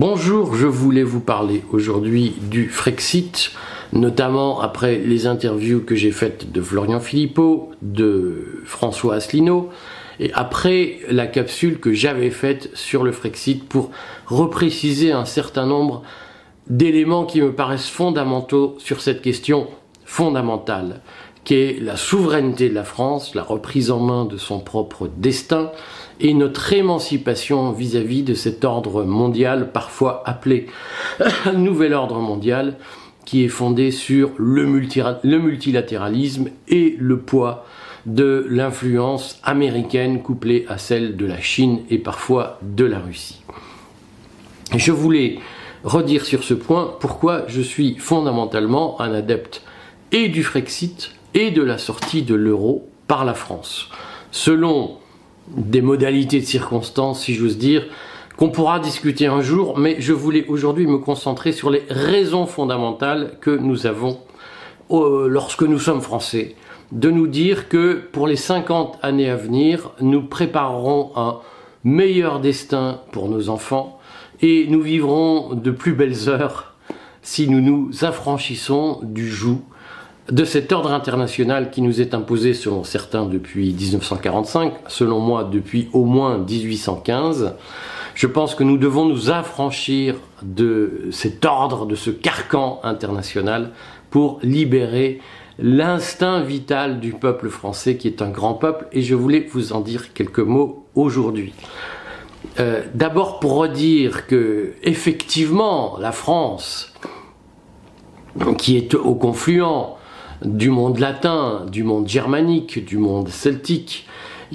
Bonjour, je voulais vous parler aujourd'hui du Frexit, notamment après les interviews que j'ai faites de Florian Philippot, de François Asselineau, et après la capsule que j'avais faite sur le Frexit pour repréciser un certain nombre d'éléments qui me paraissent fondamentaux sur cette question fondamentale, qui est la souveraineté de la France, la reprise en main de son propre destin, et notre émancipation vis-à-vis de cet ordre mondial, parfois appelé nouvel ordre mondial, qui est fondé sur le, multilatéralisme et le poids de l'influence américaine couplée à celle de la Chine et parfois de la Russie. Je voulais redire sur ce point pourquoi je suis fondamentalement un adepte et du Frexit et de la sortie de l'euro par la France. Selon des modalités de circonstances, si j'ose dire, qu'on pourra discuter un jour, mais je voulais aujourd'hui me concentrer sur les raisons fondamentales que nous avons euh, lorsque nous sommes français, de nous dire que pour les 50 années à venir, nous préparerons un meilleur destin pour nos enfants et nous vivrons de plus belles heures si nous nous affranchissons du joug de cet ordre international qui nous est imposé selon certains depuis 1945, selon moi depuis au moins 1815. Je pense que nous devons nous affranchir de cet ordre, de ce carcan international pour libérer l'instinct vital du peuple français qui est un grand peuple et je voulais vous en dire quelques mots aujourd'hui. Euh, d'abord pour redire que effectivement la France, qui est au confluent du monde latin, du monde germanique, du monde celtique,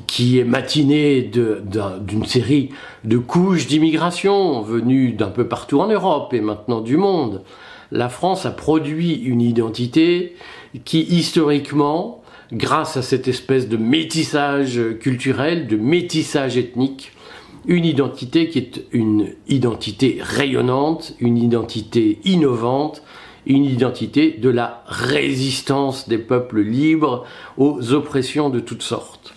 qui est matiné d'une série de couches d'immigration venues d'un peu partout en Europe et maintenant du monde. La France a produit une identité qui historiquement, grâce à cette espèce de métissage culturel, de métissage ethnique, une identité qui est une identité rayonnante, une identité innovante, une identité de la résistance des peuples libres aux oppressions de toutes sortes.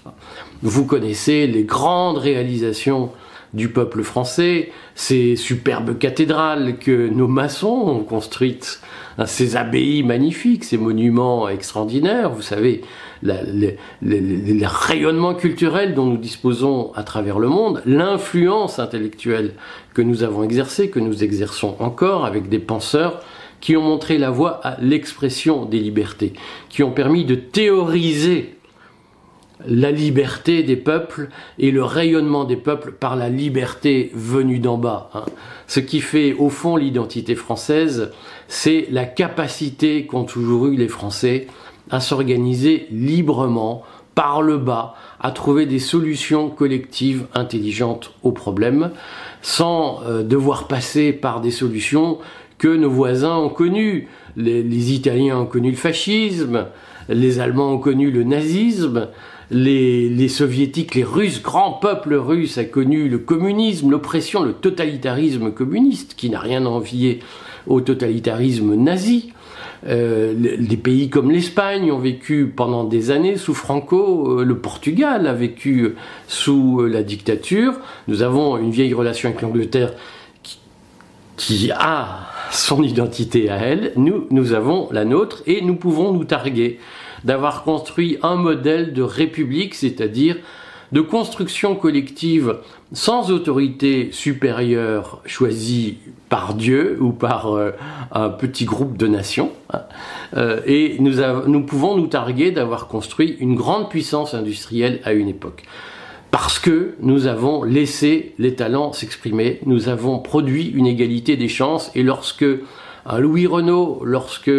Vous connaissez les grandes réalisations du peuple français, ces superbes cathédrales que nos maçons ont construites, hein, ces abbayes magnifiques, ces monuments extraordinaires, vous savez, le rayonnement culturel dont nous disposons à travers le monde, l'influence intellectuelle que nous avons exercée, que nous exerçons encore avec des penseurs qui ont montré la voie à l'expression des libertés, qui ont permis de théoriser la liberté des peuples et le rayonnement des peuples par la liberté venue d'en bas. Hein. Ce qui fait au fond l'identité française, c'est la capacité qu'ont toujours eu les Français à s'organiser librement, par le bas, à trouver des solutions collectives intelligentes aux problèmes, sans euh, devoir passer par des solutions que nos voisins ont connu. Les, Italiens ont connu le fascisme, les Allemands ont connu le nazisme, les, les, soviétiques, les Russes, grand peuple russe a connu le communisme, l'oppression, le totalitarisme communiste, qui n'a rien à envier au totalitarisme nazi. Euh, les pays comme l'Espagne ont vécu pendant des années sous Franco, euh, le Portugal a vécu sous euh, la dictature. Nous avons une vieille relation avec l'Angleterre qui, qui a son identité à elle, nous, nous avons la nôtre et nous pouvons nous targuer d'avoir construit un modèle de république, c'est-à-dire de construction collective sans autorité supérieure choisie par Dieu ou par euh, un petit groupe de nations. Hein. Euh, et nous, nous pouvons nous targuer d'avoir construit une grande puissance industrielle à une époque parce que nous avons laissé les talents s'exprimer, nous avons produit une égalité des chances, et lorsque un Louis Renault, lorsque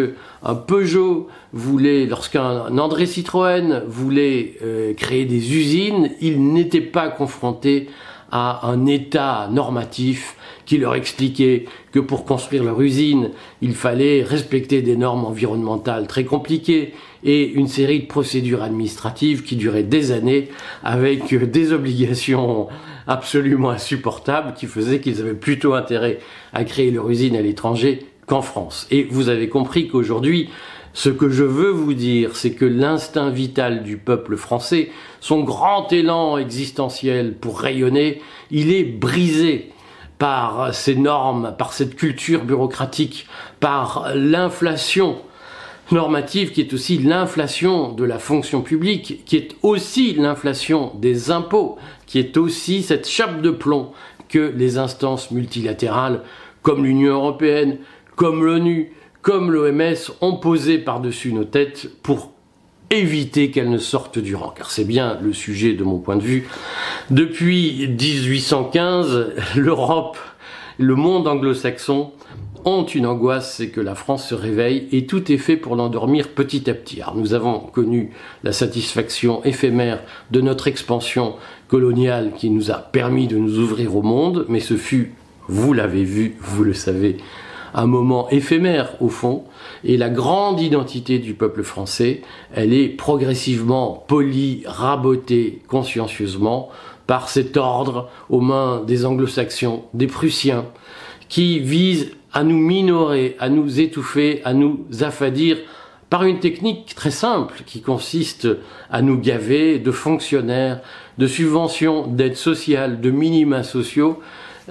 un Peugeot voulait, lorsqu'un André Citroën voulait euh, créer des usines, ils n'étaient pas confrontés à un état normatif qui leur expliquait que pour construire leur usine, il fallait respecter des normes environnementales très compliquées et une série de procédures administratives qui duraient des années avec des obligations absolument insupportables qui faisaient qu'ils avaient plutôt intérêt à créer leur usine à l'étranger qu'en France. Et vous avez compris qu'aujourd'hui, ce que je veux vous dire, c'est que l'instinct vital du peuple français, son grand élan existentiel pour rayonner, il est brisé par ces normes, par cette culture bureaucratique, par l'inflation normative qui est aussi l'inflation de la fonction publique, qui est aussi l'inflation des impôts, qui est aussi cette chape de plomb que les instances multilatérales comme l'Union européenne, comme l'ONU, comme l'OMS ont posé par-dessus nos têtes pour éviter qu'elles ne sortent du rang, car c'est bien le sujet de mon point de vue. Depuis 1815, l'Europe, le monde anglo-saxon ont une angoisse, c'est que la France se réveille et tout est fait pour l'endormir petit à petit. Alors, nous avons connu la satisfaction éphémère de notre expansion coloniale qui nous a permis de nous ouvrir au monde, mais ce fut, vous l'avez vu, vous le savez, un moment éphémère au fond, et la grande identité du peuple français, elle est progressivement polie, rabotée consciencieusement par cet ordre aux mains des anglo-saxons, des prussiens, qui vise à nous minorer, à nous étouffer, à nous affadir par une technique très simple qui consiste à nous gaver de fonctionnaires, de subventions, d'aides sociales, de minima sociaux,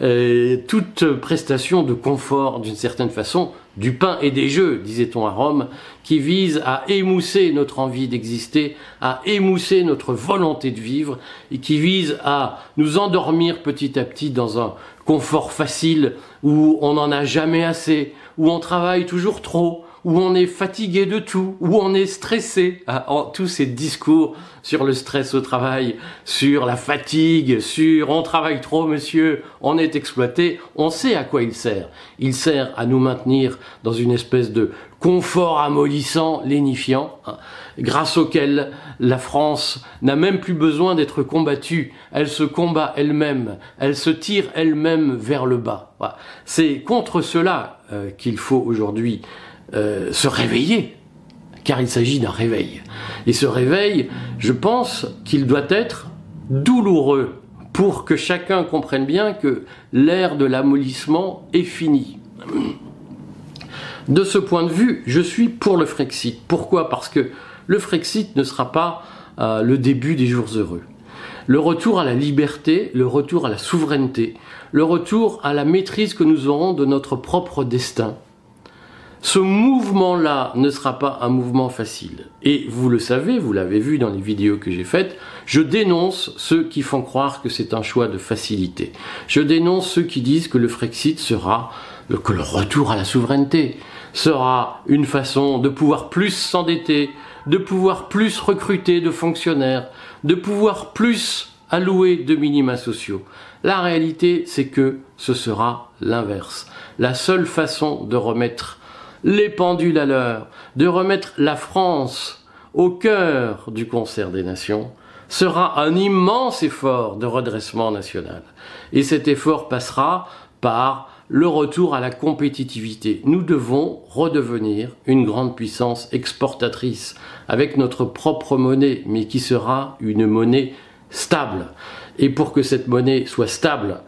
euh, toute prestation de confort d'une certaine façon, du pain et des jeux, disait-on à Rome, qui vise à émousser notre envie d'exister, à émousser notre volonté de vivre, et qui vise à nous endormir petit à petit dans un confort facile où on n'en a jamais assez, où on travaille toujours trop, où on est fatigué de tout, où on est stressé. Ah, tous ces discours sur le stress au travail, sur la fatigue, sur on travaille trop monsieur, on est exploité, on sait à quoi il sert. Il sert à nous maintenir dans une espèce de confort amollissant, lénifiant, hein, grâce auquel la France n'a même plus besoin d'être combattue. Elle se combat elle-même, elle se tire elle-même vers le bas. C'est contre cela euh, qu'il faut aujourd'hui euh, se réveiller, car il s'agit d'un réveil. Et ce réveil, je pense qu'il doit être douloureux pour que chacun comprenne bien que l'ère de l'amollissement est finie. De ce point de vue, je suis pour le Frexit. Pourquoi? Parce que le Frexit ne sera pas euh, le début des jours heureux. Le retour à la liberté, le retour à la souveraineté, le retour à la maîtrise que nous aurons de notre propre destin, ce mouvement-là ne sera pas un mouvement facile. Et vous le savez, vous l'avez vu dans les vidéos que j'ai faites, je dénonce ceux qui font croire que c'est un choix de facilité. Je dénonce ceux qui disent que le Frexit sera, que le retour à la souveraineté sera une façon de pouvoir plus s'endetter, de pouvoir plus recruter de fonctionnaires, de pouvoir plus allouer de minima sociaux. La réalité, c'est que ce sera l'inverse. La seule façon de remettre les pendules à l'heure, de remettre la France au cœur du concert des nations, sera un immense effort de redressement national. Et cet effort passera par le retour à la compétitivité. Nous devons redevenir une grande puissance exportatrice avec notre propre monnaie, mais qui sera une monnaie stable. Et pour que cette monnaie soit stable,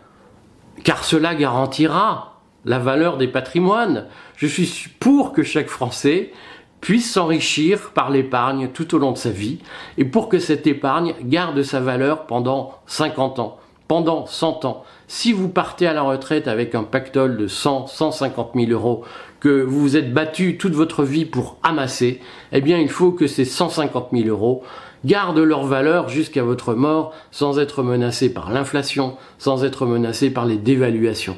car cela garantira la valeur des patrimoines. Je suis pour que chaque Français puisse s'enrichir par l'épargne tout au long de sa vie et pour que cette épargne garde sa valeur pendant 50 ans, pendant 100 ans. Si vous partez à la retraite avec un pactole de 100, 150 000 euros que vous vous êtes battu toute votre vie pour amasser, eh bien il faut que ces 150 000 euros gardent leur valeur jusqu'à votre mort sans être menacés par l'inflation, sans être menacés par les dévaluations.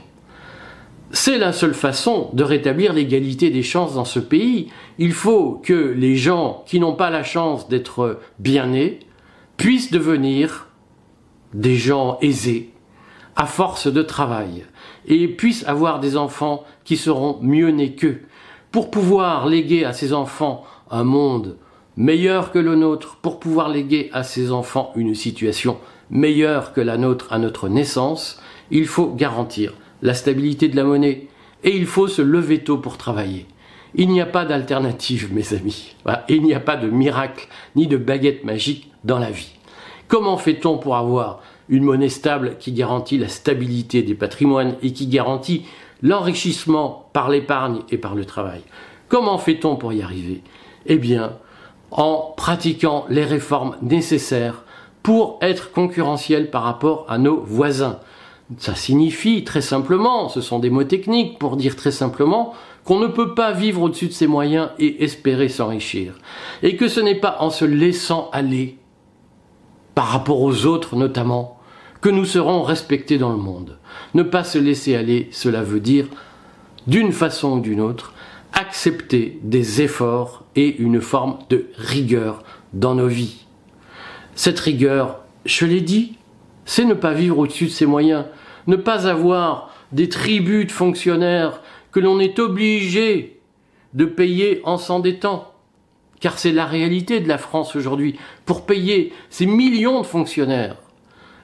C'est la seule façon de rétablir l'égalité des chances dans ce pays. Il faut que les gens qui n'ont pas la chance d'être bien nés puissent devenir des gens aisés à force de travail et puissent avoir des enfants qui seront mieux nés qu'eux pour pouvoir léguer à ces enfants un monde meilleur que le nôtre, pour pouvoir léguer à ces enfants une situation meilleure que la nôtre à notre naissance, il faut garantir la stabilité de la monnaie, et il faut se lever tôt pour travailler. Il n'y a pas d'alternative, mes amis. il n'y a pas de miracle ni de baguette magique dans la vie. Comment fait-on pour avoir une monnaie stable qui garantit la stabilité des patrimoines et qui garantit l'enrichissement par l'épargne et par le travail? Comment fait-on pour y arriver? Eh bien, en pratiquant les réformes nécessaires pour être concurrentiel par rapport à nos voisins Ça signifie très simplement, ce sont des mots techniques pour dire très simplement qu'on ne peut pas vivre au-dessus de ses moyens et espérer s'enrichir. Et que ce n'est pas en se laissant aller, par rapport aux autres notamment, que nous serons respectés dans le monde. Ne pas se laisser aller, cela veut dire, d'une façon ou d'une autre, accepter des efforts et une forme de rigueur dans nos vies. Cette rigueur, je l'ai dit, c'est ne pas vivre au-dessus de ses moyens, ne pas avoir des tribus de fonctionnaires que l'on est obligé de payer en s'endettant. Car c'est la réalité de la France aujourd'hui. Pour payer ces millions de fonctionnaires,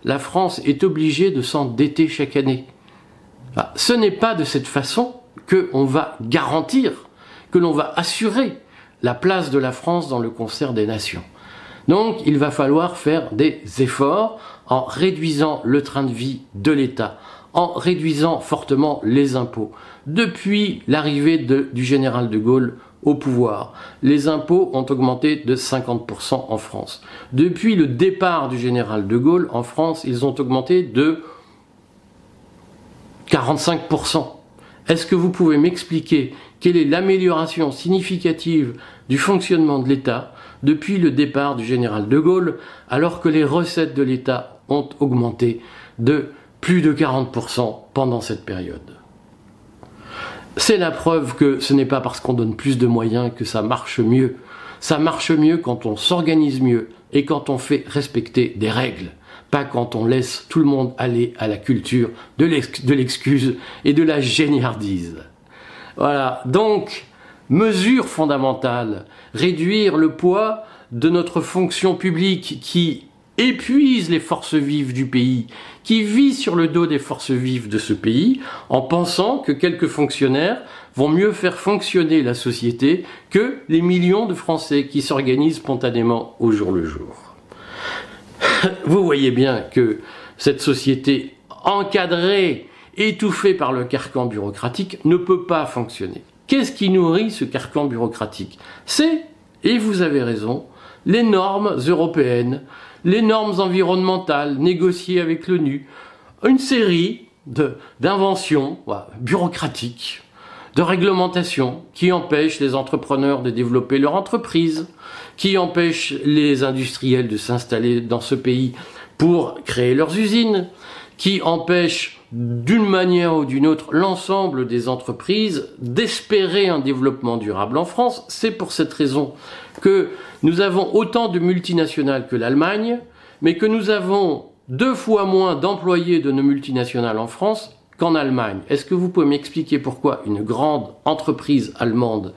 la France est obligée de s'endetter chaque année. Ah, ce n'est pas de cette façon que on va garantir, que l'on va assurer la place de la France dans le concert des nations. Donc il va falloir faire des efforts en réduisant le train de vie de l'État, en réduisant fortement les impôts. Depuis l'arrivée du général de Gaulle au pouvoir, les impôts ont augmenté de 50% en France. Depuis le départ du général de Gaulle en France, ils ont augmenté de 45%. Est-ce que vous pouvez m'expliquer quelle est l'amélioration significative du fonctionnement de l'État depuis le départ du général de Gaulle, alors que les recettes de l'État ont augmenté de plus de 40% pendant cette période. C'est la preuve que ce n'est pas parce qu'on donne plus de moyens que ça marche mieux. Ça marche mieux quand on s'organise mieux et quand on fait respecter des règles, pas quand on laisse tout le monde aller à la culture de l'excuse et de la géniardise. Voilà, donc, mesure fondamentale, réduire le poids de notre fonction publique qui épuise les forces vives du pays, qui vit sur le dos des forces vives de ce pays, en pensant que quelques fonctionnaires vont mieux faire fonctionner la société que les millions de Français qui s'organisent spontanément au jour le jour. Vous voyez bien que cette société encadrée, étouffée par le carcan bureaucratique, ne peut pas fonctionner. Qu'est-ce qui nourrit ce carcan bureaucratique? C'est, et vous avez raison, les normes européennes, les normes environnementales négociées avec l'ONU, une série d'inventions bureaucratiques, de réglementations qui empêchent les entrepreneurs de développer leur entreprise, qui empêchent les industriels de s'installer dans ce pays pour créer leurs usines, qui empêchent d'une manière ou d'une autre l'ensemble des entreprises d'espérer un développement durable en France. C'est pour cette raison que nous avons autant de multinationales que l'Allemagne, mais que nous avons deux fois moins d'employés de nos multinationales en France qu'en Allemagne. Est-ce que vous pouvez m'expliquer pourquoi une grande entreprise allemande,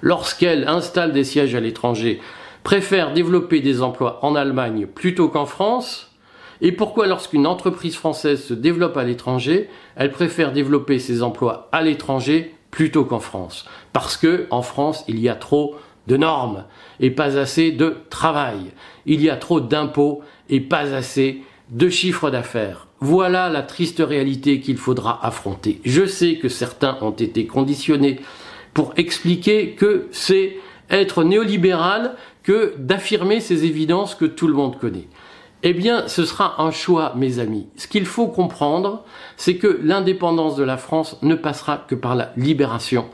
lorsqu'elle installe des sièges à l'étranger, préfère développer des emplois en Allemagne plutôt qu'en France? Et pourquoi lorsqu'une entreprise française se développe à l'étranger, elle préfère développer ses emplois à l'étranger plutôt qu'en France? Parce que en France, il y a trop de normes et pas assez de travail. Il y a trop d'impôts et pas assez de chiffres d'affaires. Voilà la triste réalité qu'il faudra affronter. Je sais que certains ont été conditionnés pour expliquer que c'est être néolibéral que d'affirmer ces évidences que tout le monde connaît. Eh bien, ce sera un choix, mes amis. Ce qu'il faut comprendre, c'est que l'indépendance de la France ne passera que par la libération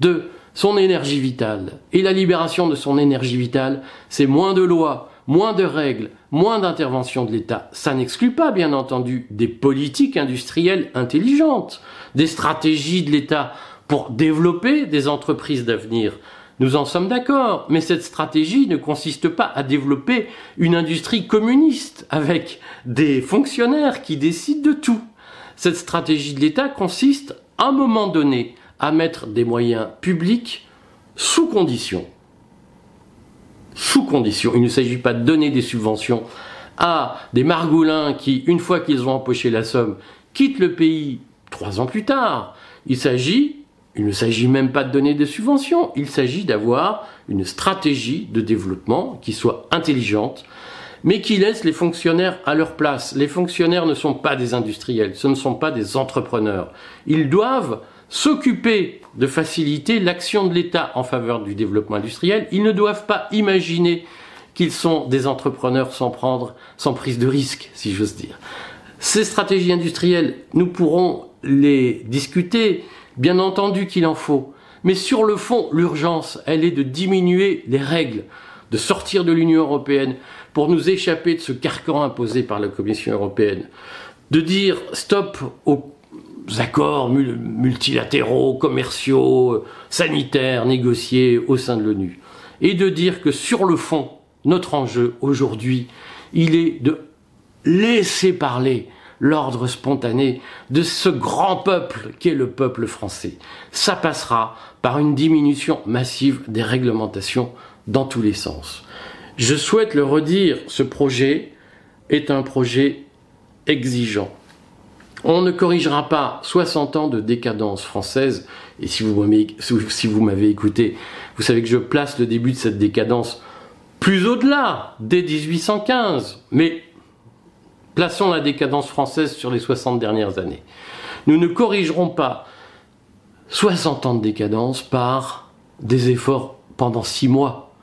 de son énergie vitale. Et la libération de son énergie vitale, c'est moins de lois, moins de règles, moins d'intervention de l'État. Ça n'exclut pas, bien entendu, des politiques industrielles intelligentes, des stratégies de l'État pour développer des entreprises d'avenir. Nous en sommes d'accord, mais cette stratégie ne consiste pas à développer une industrie communiste avec des fonctionnaires qui décident de tout. Cette stratégie de l'État consiste, à un moment donné, à mettre des moyens publics sous condition. Sous condition. Il ne s'agit pas de donner des subventions à des margoulins qui, une fois qu'ils ont empoché la somme, quittent le pays trois ans plus tard. Il s'agit, il ne s'agit même pas de donner des subventions, il s'agit d'avoir une stratégie de développement qui soit intelligente, mais qui laisse les fonctionnaires à leur place. Les fonctionnaires ne sont pas des industriels, ce ne sont pas des entrepreneurs. Ils doivent s'occuper de faciliter l'action de l'État en faveur du développement industriel. Ils ne doivent pas imaginer qu'ils sont des entrepreneurs sans prendre, sans prise de risque, si j'ose dire. Ces stratégies industrielles, nous pourrons les discuter, bien entendu qu'il en faut. Mais sur le fond, l'urgence, elle est de diminuer les règles, de sortir de l'Union européenne pour nous échapper de ce carcan imposé par la Commission européenne, de dire stop aux accords multilatéraux, commerciaux, sanitaires négociés au sein de l'ONU, et de dire que sur le fond, notre enjeu aujourd'hui, il est de laisser parler l'ordre spontané de ce grand peuple qu'est le peuple français. Ça passera par une diminution massive des réglementations dans tous les sens. Je souhaite le redire, ce projet est un projet exigeant. On ne corrigera pas 60 ans de décadence française, et si vous m'avez écouté, vous savez que je place le début de cette décadence plus au-delà, dès 1815. Mais plaçons la décadence française sur les 60 dernières années. Nous ne corrigerons pas 60 ans de décadence par des efforts pendant 6 mois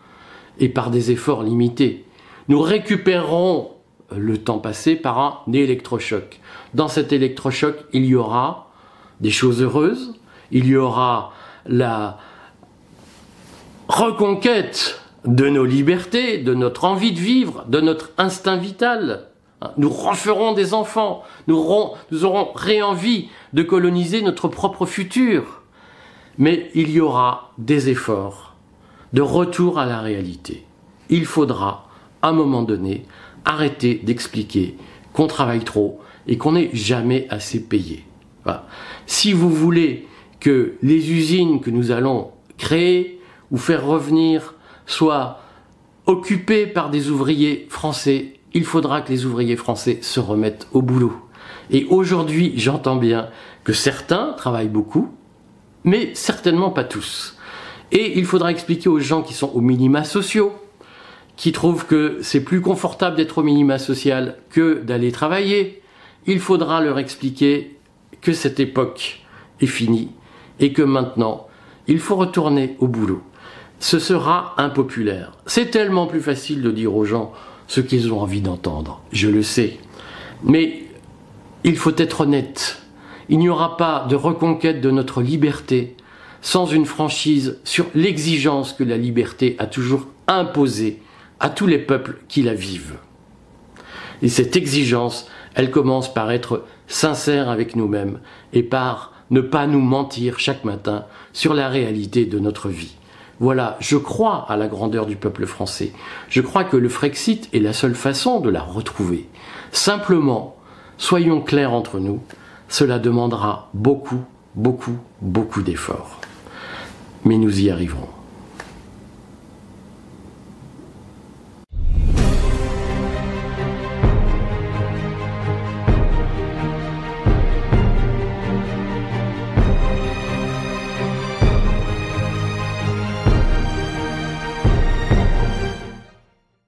et par des efforts limités. Nous récupérerons le temps passé par un électrochoc. Dans cet électrochoc, il y aura des choses heureuses, il y aura la reconquête de nos libertés, de notre envie de vivre, de notre instinct vital. Nous referons des enfants, nous aurons, nous aurons réenvie de coloniser notre propre futur. Mais il y aura des efforts de retour à la réalité. Il faudra, à un moment donné, arrêter d'expliquer qu'on travaille trop et qu'on n'est jamais assez payé. Si vous voulez que les usines que nous allons créer ou faire revenir soient occupées par des ouvriers français, il faudra que les ouvriers français se remettent au boulot. Et aujourd'hui, j'entends bien que certains travaillent beaucoup, mais certainement pas tous. Et il faudra expliquer aux gens qui sont aux minima sociaux, qui trouvent que c'est plus confortable d'être au minima social que d'aller travailler, il faudra leur expliquer que cette époque est finie et que maintenant, il faut retourner au boulot ce sera impopulaire. C'est tellement plus facile de dire aux gens ce qu'ils ont envie d'entendre, je le sais. Mais il faut être honnête. Il n'y aura pas de reconquête de notre liberté sans une franchise sur l'exigence que la liberté a toujours imposée à tous les peuples qui la vivent. Et cette exigence, elle commence par être sincère avec nous-mêmes et par ne pas nous mentir chaque matin sur la réalité de notre vie. Voilà, je crois à la grandeur du peuple français. Je crois que le Frexit est la seule façon de la retrouver. Simplement, soyons clairs entre nous, cela demandera beaucoup, beaucoup, beaucoup d'efforts. Mais nous y arriverons.